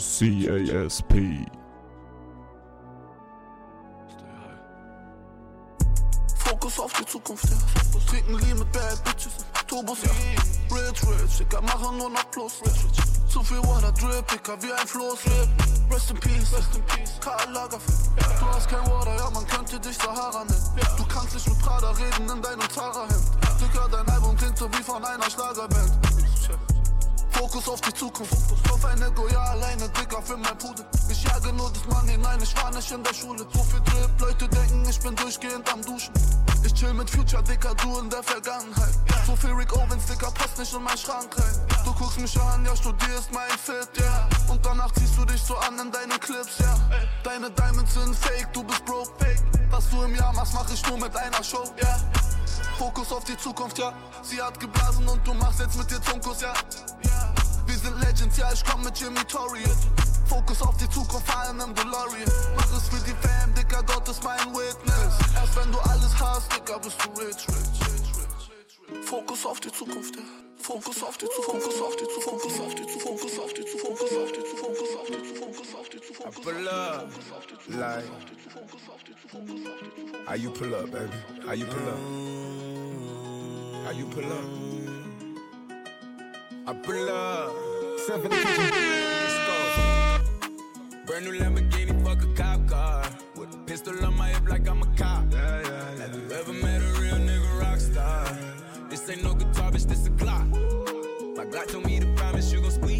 CASP. Fokus auf die Zukunft, ja. Trinken Lean mit Bad Bitches. Turbos, ja. Rich, rich, Dicker, machen nur noch Plus. Zu viel Water Drip, Dicker, wie ein Floß. Rest in Peace, Rest in Peace. Karl Lagerfeld. Du hast kein Water, ja, man könnte dich Sahara nennen. Du kannst nicht mit Prada reden in deinem Zara-Hemd. Dicker, dein Album klingt so wie von einer Schlagerband. Fokus auf die Zukunft. Auf ein Ego, ja, alleine, Dicker, für mein Pudel. Ich jage nur das Money, nein, ich war nicht in der Schule. So viel Drip, Leute denken, ich bin durchgehend am Duschen. Ich chill mit Future, Dicker, du in der Vergangenheit. So viel Rick Owens, Dicker, passt nicht in mein Schrank rein. Du guckst mich an, ja, studierst mein Fit, ja. Und danach ziehst du dich so an in deinen Clips, ja. Deine Diamonds sind fake, du bist broke, fake. Was du im Jahr machst, mach ich nur mit einer Show, ja. Fokus auf die Zukunft, ja. Sie hat geblasen und du machst jetzt mit dir Zunkus, ja. Wir sind Legends, ja, ich komm mit Jimmy Torrey. Fokus auf die Zukunft, fahren im DeLorean. Mach es für die Fam, Dicker, Gott ist mein Witness. Erst wenn du alles hast, Dicker, bist du rich, rich. Fokus auf die Zukunft, ja. Fokus auf die Zukunft, Fokus auf die Zukunft, Fokus auf die Zukunft, Fokus auf die Zukunft, Fokus auf die Zukunft, Fokus auf die Zukunft, Fokus auf die Zukunft. I pull up, like, how you pull up, baby? How you pull up? How you pull up? I pull up. Step in the kitchen. Let's go. Brand new Lamborghini, fuck a cop car. With a pistol on my hip like I'm a cop. Yeah, yeah, Have you ever met a real nigga rock star? This ain't no guitar, bitch, this a Glock. My Glock told me to promise you gon' squeeze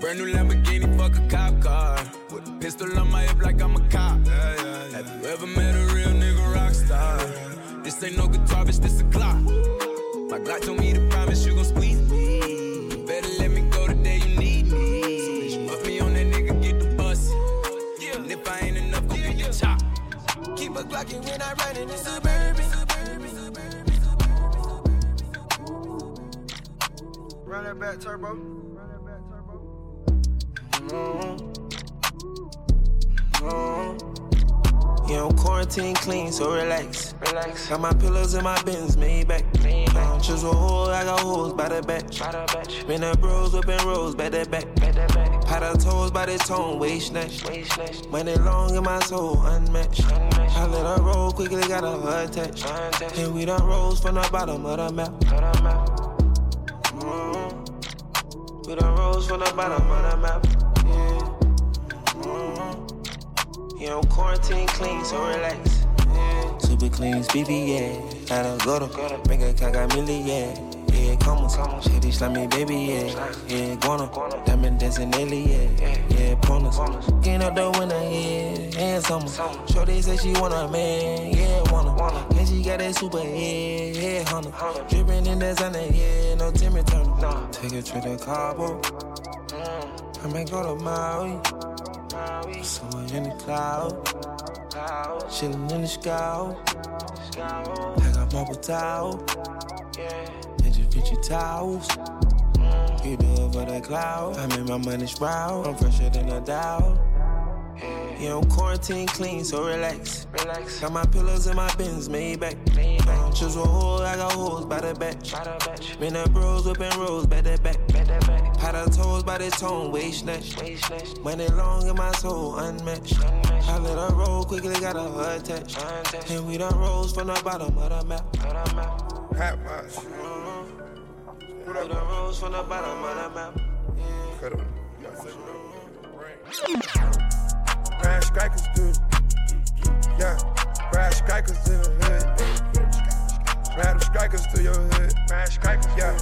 Brand new Lamborghini, fuck a cop car. With a pistol on my hip like I'm a cop. Have you ever met a real nigga rock star? This ain't no guitar, bitch, this a Glock. My Glock told me to promise you gon' squeeze me. You better let me go the day you need me. So bitch, put me on that nigga, get the bus. And if I ain't enough, go get the chop. Keep a Glockin' when I ride in the suburban. Run that back turbo. Yeah, I'm quarantine clean, so relax. Relax. Got my pillows in my bins, made back. Choose a hole, I got holes by the batch. Been the bros up whipping rolls, back that back. Pot of toes by the tone, waist snatch. Money long in my soul, unmatched. I let her roll quickly, got a heart touch. And we done rose from the bottom of the map. Mm. We done rose from the bottom of the map. Yeah, I'm quarantine clean, so relax. Yeah. Super clean, BB, yeah. Gotta go to make a caca milli, yeah. Yeah, come on, shitty slimy baby, yeah. Yeah, guana, diamond dancing daily, yeah. Yeah, bonus. Getting out the window, yeah. And summer. Shorty say she want a man, yeah, wanna. And she got that super, yeah, yeah, hunter. Dripping in that sun, yeah, no Timmy Turner. Take a trip to Cabo. I may go to Maui. So in the cloud, chillin' in the sky. I got marble towel, and just Vinci towels. You do for the cloud. I make my money sprout. I'm fresher than a Dow. Yeah, I'm quarantine clean, so relax. Relax. Got my pillows and my bins, made back. Don't um, choose a hole, I got holes by the batch. Been the bros whipping rolls, back that back. Pot of toes by the tone, waist snatch. Money long in my soul, unmatched. I let her roll quickly, got a heart touch. And we done rose from the bottom of the map. Mm-hmm. Hat watch. We done rose from the bottom of the map. Cut it. Brad strikers do. Yeah, Brad strikers in the hood. Brad strikers to your hood. Ride strikers, yeah.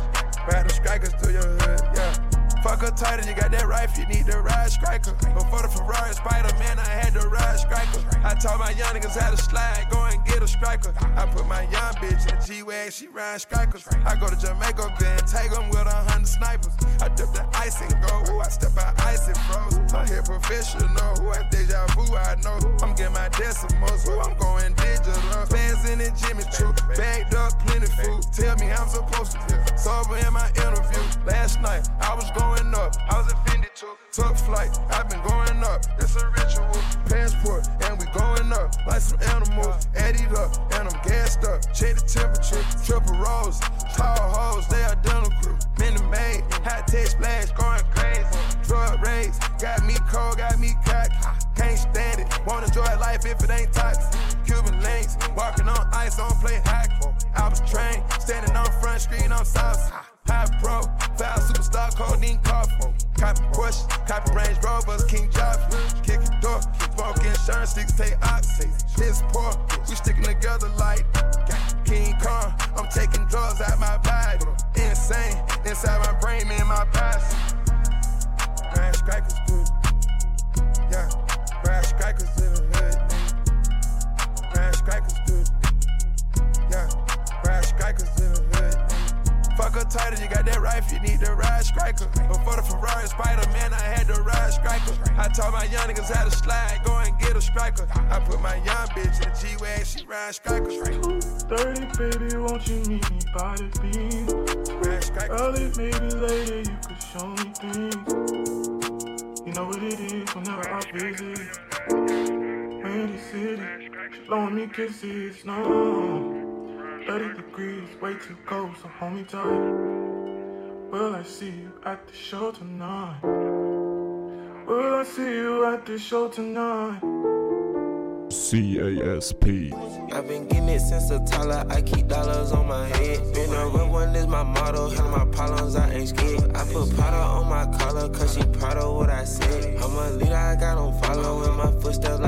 The strikers to your hood, yeah. Fuck her tighter, you got that rifle, you need to ride striker. Before the Ferrari Spider Man, I had to ride striker. I taught my young niggas how to slide, go and get a striker. I put my young bitch in the G Wag, she ride strikers. I go to Jamaica, then take them with a hundred snipers. I dip the ice and go, ooh, I step out ice and froze. I'm here professional, ooh, I deja vu, I know. I'm getting my decimals, ooh, I'm going digital. Fans in the Jimmy Choo, bagged up, plenty food. Tell me how I'm supposed to feel. Sober in my interview. Last night, I was going up. I was offended too. Took flight, I've been going up. It's a ritual. Passport, and we going up like some animals. Added up, and I'm gassed up. Check the temperature. Triple rolls, tall hoes, they identical. Minute made, high tech splash, going crazy. Drug raids, got me cold, got me cocky. Can't stand it. Wanna enjoy life if it ain't toxic. Cuban links, walking on ice, on play hockey. I was trained, standing on front street on South. High pro, foul superstar, codeine coffee. Copy Porsche, copy Range Rovers, King Jobs. Kick it door, smoke insurance, six take oxy. This poor, we sticking together like King Kong. I'm taking drugs out my body. Insane, inside my brain, man, my past. Grand strikers, dude. Yeah, grand strikers in the hood. Grand strikers, dude. Yeah, grand strikers in the. Fuck her tighter, you got that rifle, you need to ride striker. Before the Ferrari Spider Man, I had to ride striker. I taught my young niggas how to slide, go and get a striker. I put my young bitch in the G Wag, she ride striker. 30, baby, won't you meet me by the beam? Early, maybe later, you could show me things. You know what it is whenever I visit. Windy City, blowing me kisses, no. 30 degrees, way too cold, so hold me tight. Will I see you at the show tonight? Will I see you at the show tonight? CASP. I've been getting it since a toddler. I keep dollars on my head. Been a real one is my motto. Handle my problems, I ain't scared. I put powder on my collar, cause she proud of what I said. I'm a leader, I got on follow in my footsteps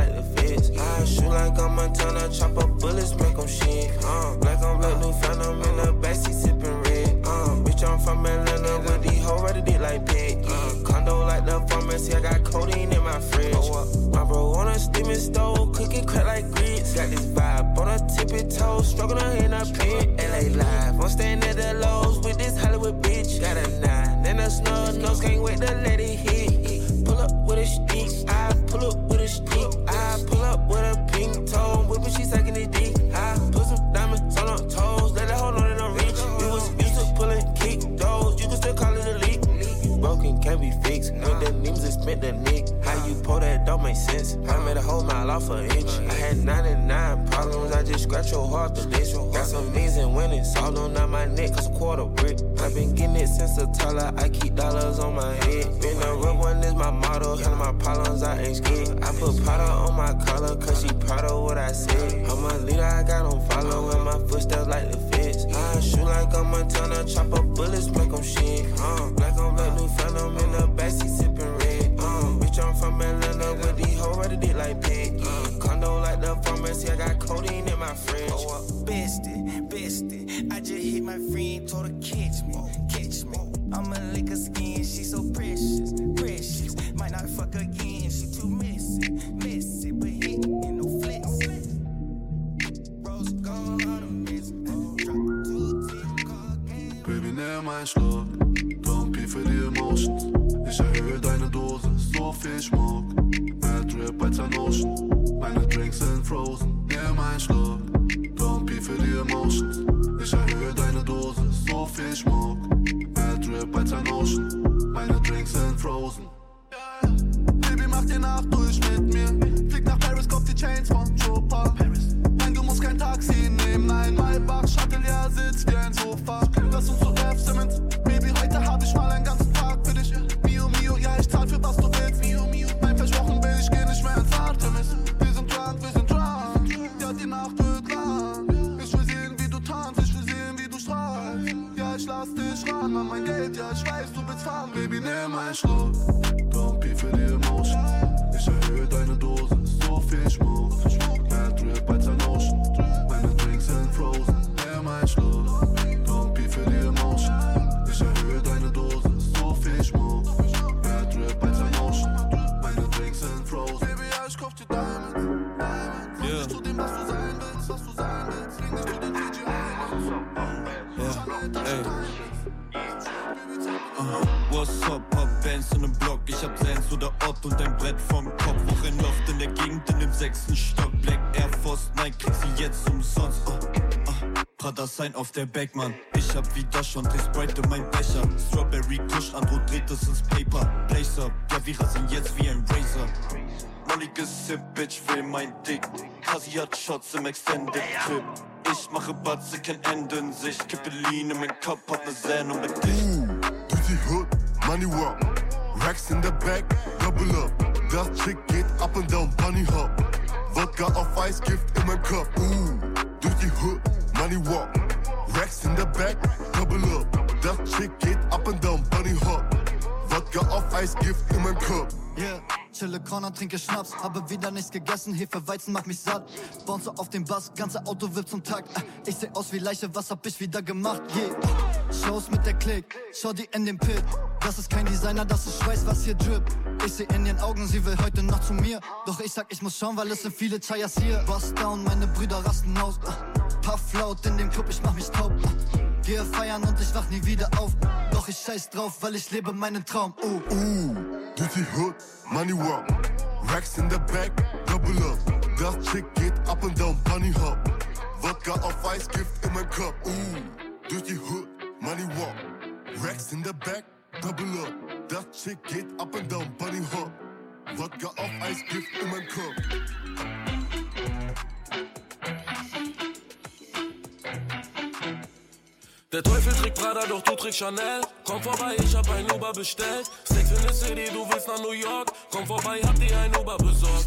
made a whole mile off an inch. I had 99 problems, I just scratch your heart the list. Got some means and winnings, all on my neck, cause a quarter brick. i been getting it since a toddler, I keep dollars on my head. Been a real one is my motto, handle my problems, I ain't scared. I put powder on my collar, cause she proud of what I said. I'm a leader, I got on follow, in my footsteps like the feds. I shoot like I'm Montana, chop up bullets, make them shit. Uh, black on black, new phantom in the backseat sipping red. Uh, bitch, I'm from Atlanta with these hoes ready dick like pig. Uh, condo like the pharmacy, I got codeine in my fridge. Oh, Bestie, bestie, I just hit my friend, told her catch me, catch me. I'ma lick her skin, she so precious. Loft in dem sechsten Stock. Black Air Force, nein, krieg sie jetzt umsonst. Uh, uh, Prada Sign auf der Backman. Ich hab wieder schon die Sprite in mein Becher. Strawberry Kush, Andro dreht es ins Paper. Blazer, ja, wir rasen jetzt wie ein Razor. Molly gesippt, Bitch will mein Dick. Kasi hat Shots im Extended Trip. Ich mache Batze, kein Ende in Sicht. Kippe Lean in mein Kopf, hat ne und mit dich. Durch die Hood, Money Walk. Racks in der Back, double up. Das Chick geht up and down, Bunny Hop. Wodka auf Eis, Gift in mein Kopf. Uh, durch die Hood, Money Walk. Racks in der Back, double up. Das Chick geht up and down, Bunny Hop. Wodka auf Eis, Gift in mein Kopf. Yeah, chille Corner, trinke Schnaps, habe wieder nichts gegessen, Hefe, Weizen macht mich satt. Bounce auf den Bass, ganze Auto wird zum Tag. Äh, Ich seh aus wie Leiche, was hab ich wieder gemacht? Yeah. Shows mit der Klick, schau die in den Pit. Das ist kein Designer, das ist Schweiß, was hier drip. Ich seh in den Augen, sie will heute noch zu mir. Doch ich sag, ich muss schauen, weil es sind viele Chayas hier. Bust down, meine Brüder rasten aus. Äh, Puff laut in dem Club, ich mach mich taub. Gehe feiern und ich wach nie wieder auf. Doch ich scheiß drauf, weil ich lebe meinen Traum. Uh. Durch die Hood, Money Walk. Racks in der Back, double up. Das Chick geht up and down, Bunny Hop. Wodka auf Eis, Gift in mein. Uh. Durch die Hood, Money Walk. Racks in der Back, double up. Das Chick geht up and down, Bunny Hop. Wodka auf Eis, Gift in mein Kopf. Der Teufel trägt Prada, doch du trägst Chanel. Komm vorbei, ich hab ein Uber bestellt. Sex in the City, du willst nach New York. Komm vorbei, hab dir ein Uber besorgt.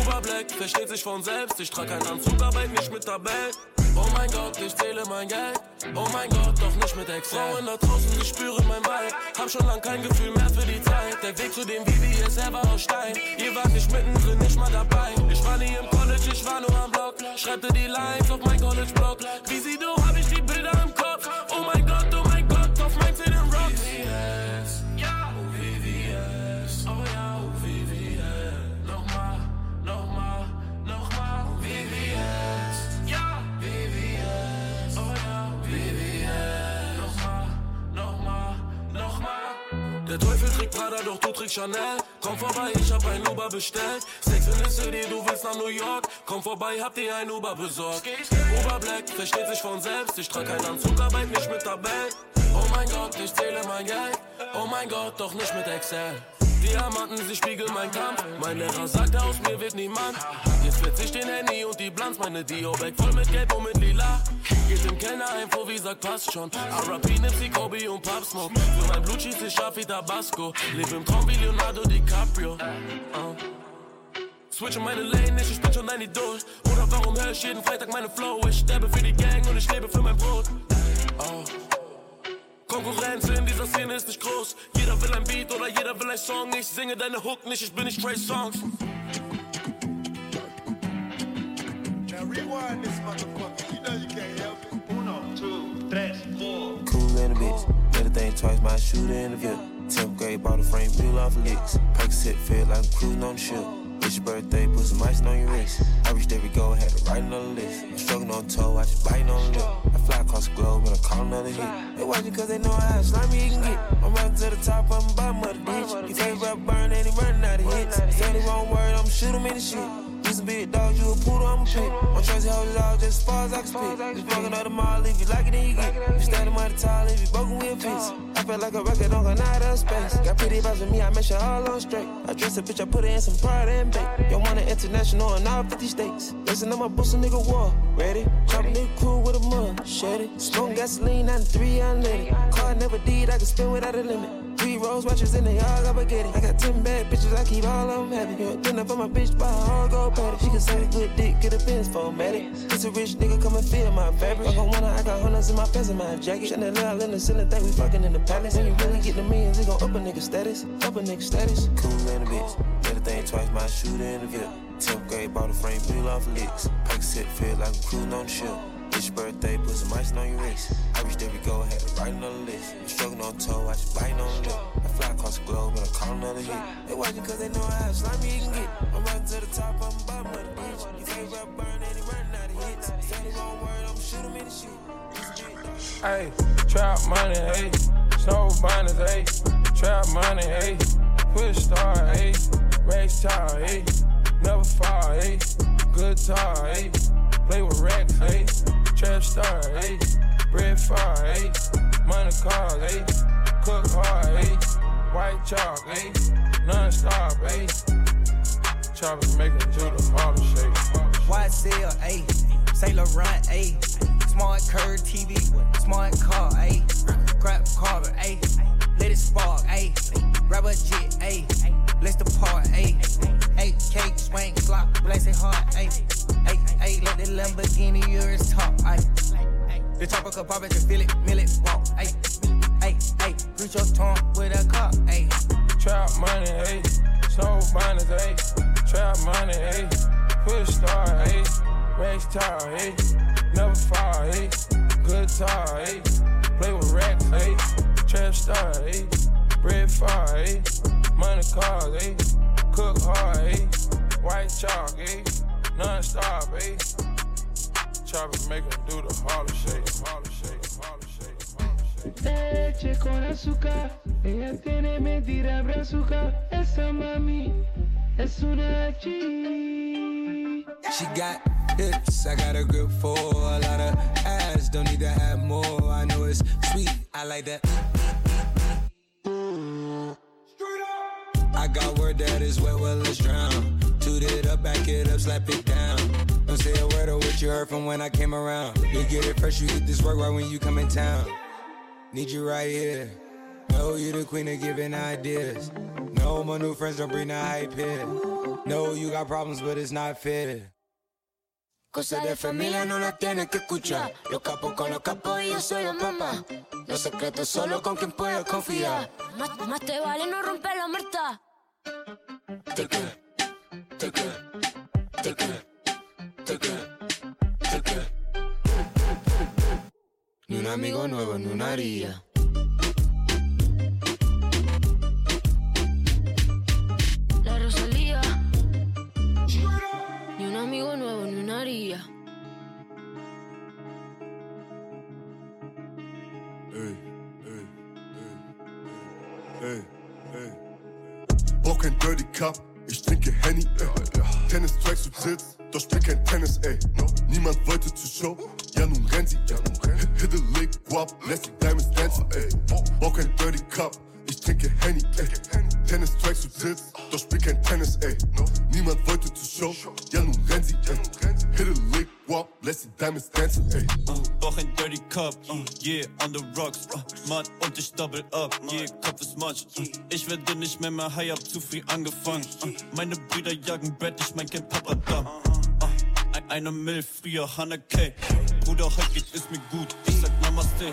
Oberblack, versteht sich von selbst. Ich trag keinen Anzug, arbeite nicht mit Tabellen. Oh mein Gott, ich zähle mein Geld. Oh mein Gott, doch nicht mit Excel. Frauen da draußen, ich spüre mein Vibe. Hab schon lang kein Gefühl mehr für die Zeit. Der Weg zu dem VVS, er war aus Stein. Ihr wart nicht mittendrin, nicht mal dabei. Ich war nie im College, ich war nur am Block. Schreibte die Lines auf mein College-Blog. Wie sie du, hab ich die Bilder im Kopf. Oh mein Gott, doch du trägst Chanel. Komm vorbei, ich hab ein Uber bestellt. Sex in the City, du willst nach New York. Komm vorbei, hab dir ein Uber besorgt. Oberblack, versteht sich von selbst. Ich trag keinen Anzug, arbeite nicht mit Tabellen. Oh mein Gott, ich zähle mein Geld. Oh mein Gott, doch nicht mit Excel. Diamanten, sie spiegeln mein Kampf. Mein Lehrer sagte, aus mir wird niemand. Jetzt fetz ich den Handy und die Blanz. Meine Dio-Bag voll mit Gelb und mit Lila. Geht dem Kellner Info, wie sagt, passt schon. R.I.P. nimmt sie Kobe und Pop. Für mein Blut schießt ich scharf wie Tabasco. Leb im Traum wie Leonardo DiCaprio. Uh. Switche meine Lane, ich bin schon ein Idol. Oder warum höre ich jeden Freitag meine Flow? Ich sterbe für die Gang und ich lebe für mein Brot. Oh. Konkurrenz in dieser Szene ist nicht groß. Jeder will ein Beat oder jeder will ein Song. Ich singe deine Hook nicht, ich bin nicht Trey Songz. Now rewind this motherfucker. You know you can't help it. Uno, two, tres, four. Cool in a bitch. Better think twice, my shooter in the VIP. 10th grade, bought a frame, peel off licks. Percocet feel like I'm cruising on the ship. It's your birthday, put some ice on your wrist. I reached every goal, had to write on the list. I'm struggling on toe, I just biting on the lip. I fly across the globe and I call another hit. They watching cause they know how slimy you can get. I'm running to the top, I'm bottom of the ditch. He favorite burn and he running out of hits. Say the wrong word, I'm shoot him in the shit. A big dog, you a poodle, I'm a pit. I'm Tracy hold it all just as far as I can spit. Just fucking up the mall, if you like it, then you get. You standing money tall, if you broken, we'll fix. I feel like a record on of space. Got pretty vibes with me, I make sure all on straight. I dress a bitch, I put her in some pride and bait. Yo, want it international in all 50 states. Listen to my boost, a nigga war. Ready? Chop nigga cool with a mud. Shed it. Smoke gasoline, 93 unleaded. Car never did, I can spin without a limit. Three rose watches in the yard, I forget it. I got 10 bad bitches, I keep all of them happy. You dinner for my bitch, buy a all gold patty. She can say a good dick, get a Benz formatted. It's a rich nigga, come and feel my fabric. I got one, I got hundreds in my pants and my jacket. Chanel in the ceiling, think we fucking in the palace. When you really get the millions, it gon' up a nigga status. Up a nigga status. Cool in a bitch. Better think twice, my shooter in the VIP. 10th grade, bought a frame, peel off licks. Percocet feel like I'm cruising on the ship. It's your birthday, put some ice on your wrist. I wish reached every goal, had to write on the list. I'm struggling on toe, I just biting on the lip. I fly across the globe and I call another hit. They watching cause they know how slimy he can get. I'm riding to the top, I'm bottom of the bitch. You favorite rap burn and running out of hits. Say the wrong word, I'm shoot him in the shit. Hey, Trap money, hey. Snow binders, hey. Trap money, hey. Push star, hey. Race tower, hey. Never fall, hey. Good tar, hey. Play with Rex, hey. Trap star, hey. Bread far, hey. Money cars, hey. Cook hard, hey. White chalk, hey. Non-stop, hey. Choppers making Judah Harlem shake. YSL, ayy. Saint Laurent, ayy. Smart curve TV, smart car, ayy. Grab carver, ayy. Let it spark, ayy. A jet, ayy. Let's depart, ayy. Eight cake, swing, slop, bless it hard, ayy. Ayy, let the Lamborghini yours talk, ayy. The chopper could pop it, just feel it, mill it, walk, ayy. Ayy, ayy, reach your tongue with a cup, ayy. Trap money, ayy. Snow binders, ayy. Trap money, ayy. Push star, ayy. Race tower, ayy. Never fall, ayy. Good tar, ayy. Play with Rex, ayy. Trap star, ayy. Bread far, ayy. Money cars, ayy. Cook hard, ayy. White chalk, ayy. Non-stop, ayy. Choppers make 'em do the Harlem shake, Harlem shake, Harlem shake. Leche con azúcar, ella tiene mentira brazuca. Esa mami es una G. She got hips, I got a grip for a lot of ass. Don't need to have more. I know it's sweet, I like that. I got word that is wet, well, let's drown. Toot it up, back it up, slap it down. Don't say a word of what you heard from when I came around. You get it fresh, you get this work right when you come in town. Need you right here. Know you the queen of giving ideas. No, my new friends don't bring the hype here. No, you got problems, but it's not fair. Cosa de familia no la tienes que escuchar. Los capos con los capos y yo soy la mamá. Los secretos solo con quien puedes confiar. Más, más te vale no romper la muerta. Te quiero, Ni un amigo nuevo, ni una haría. La Rosalía. Ni un amigo nuevo, ni una haría. Ey, ey, ey, kein Dirty Cup, ich trinke Henny, ey. Tennis Tracks und Sitz, doch spiel kein Tennis, ey. Niemand wollte zur Show, ja nun rennt sie, ja nun rennt. Hit the lick, guap, lässt die Diamonds dancen, ey. Brauch kein Dirty Cup, ich trinke Henny, ey. Tennis Tracks und Sitz, doch spiel kein Tennis, ey. Niemand wollte zur Show, ja nun rennt sie, ey. Hit the lick, guap, lässt die Diamonds dancen, ey. Bauch ein Dirty Cup, uh, yeah, on the rocks, uh, Mann, und ich double up, yeah, Kopf ist uh, ich werde nicht mehr mehr high, hab zu früh angefangen, uh, meine Brüder jagen Brett, ich mein kein Papa da, uh, ein, eine Mill, früher Hannah K, Bruder, heute geht es mir gut, ich sag Namaste,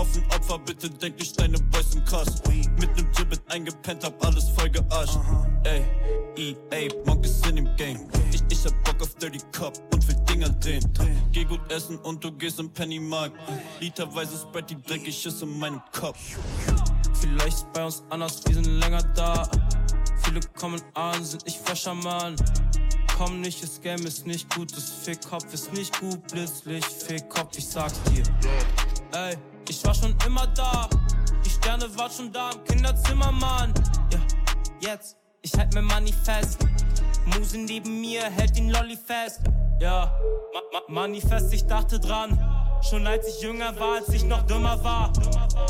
Haufen Opfer, bitte denk nicht deine Boys im Kass, mit nem Gibbet eingepennt, hab alles voll geascht, ey, EA, Monk ist in dem Game, ich, ich hab Bock auf Dirty Cup und will Dinger drehen, geh gut essen und du gehst im Pennymarkt, literweise Spread die dreckig ist in meinem Kopf. Vielleicht ist bei uns anders, wir sind länger da. Viele kommen an, sind nicht fresher Mann. Komm nicht, das Game ist nicht gut, das Fickkopf ist nicht gut, Blitzlicht, Fickkopf, ich sag's dir. Ey, ich war schon immer da, die Sterne waren schon da im Kinderzimmer, Mann. Ja, jetzt, ich halt mir Money fest. Muse neben mir hält den Lolly fest. Ja, ma ma Manifest, ich dachte dran. Schon als ich jünger war, als ich noch dümmer war.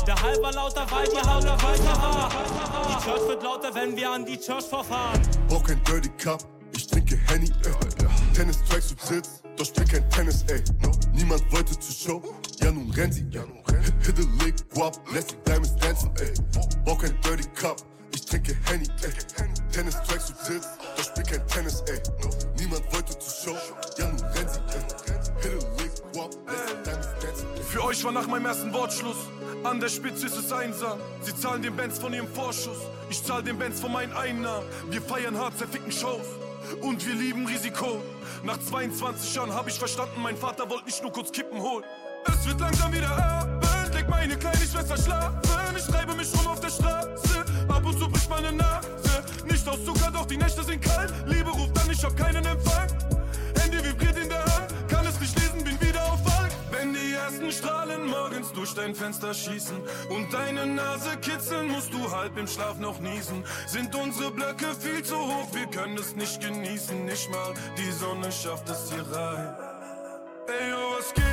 Der Hall war lauter, weil die Haut weiter war. Die Church wird lauter, wenn wir an die Church vorfahren. Brauch kein Dirty Cup, ich trinke Henny, ey. Tennis Tracks und Sitz, doch spiel kein Tennis, ey. Niemand wollte zur Show, ja nun rennt sie, ja. Hit the lick, guap, lässt die Diamonds dancen, ey. Brauch kein Dirty Cup, ich trinke Henny, ey. Tennis Tracks und Sitz, doch spiel kein Tennis, ey. Niemand wollte zur Show, ja nun rennt sie, ey. Hit the lick, guap, lässt die Diamonds dancen, ey. Für euch war nach meinem ersten Wortschluss. An der Spitze ist es einsam. Sie zahlen den Bands von ihrem Vorschuss. Ich zahl den Bands von meinen Einnahmen. Wir feiern hart, zerficken Shows. Und wir lieben Risiko. Nach 22 Jahren hab ich verstanden, mein Vater wollte nicht nur kurz Kippen holen. Es wird langsam wieder Abend, leg meine kleine Schwester schlafen. Ich treibe mich rum auf der Straße, ab und zu bricht meine Nase. Nicht aus Zucker, doch die Nächte sind kalt. Liebe ruft an, ich hab keinen Empfang. Handy vibriert in der Hand, morgen Aliens durch dein Fenster schießen und deine Nase kitzeln, musst du halb im Schlaf noch niesen. Sind unsere Blöcke viel zu hoch, wir können es nicht genießen, nicht mal die Sonne schafft es hier rein. Ey, oh, was geht?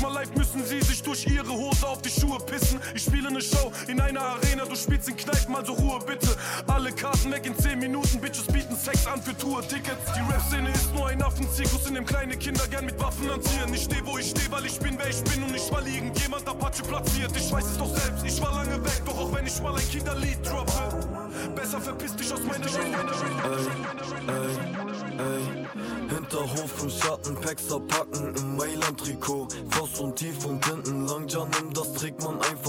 Mal live, müssen sie sich durch ihre Hose auf die Schuhe pissen. Ich spiele eine Show in einer Arena, du spielst in Kneipen, also Ruhe bitte. Alle Karten weg in 10 Minuten, Bitches bieten Sex an für Tour-Tickets. Die Rap-Szene ist nur ein Affenzirkus, in dem kleine Kinder gern mit Waffen hantieren. Ich steh, wo ich steh, weil ich bin, wer ich bin und nicht, weil irgendjemand Apache platziert. Ich weiß es doch selbst, ich war lange weg, doch auch wenn ich mal ein Kinderlied droppe. Besser verpiss dich aus meiner Ey, Hinterhof im Schatten, Packs abpacken im Mailand-Trikot. Faust und tief und hinten lang, ja nimm, das trägt man einfach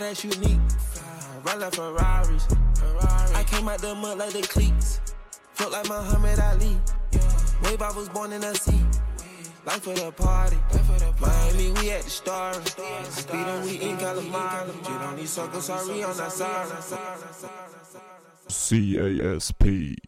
that's unique. Run like Ferraris. Ferrari. I came out the mud like the cleats. Felt like Muhammad Ali. Wave, I was born in the sea. Life for the party. Miami, we at the star. Speed and we in Calamari. You don't need circle, sorry on that side. CASP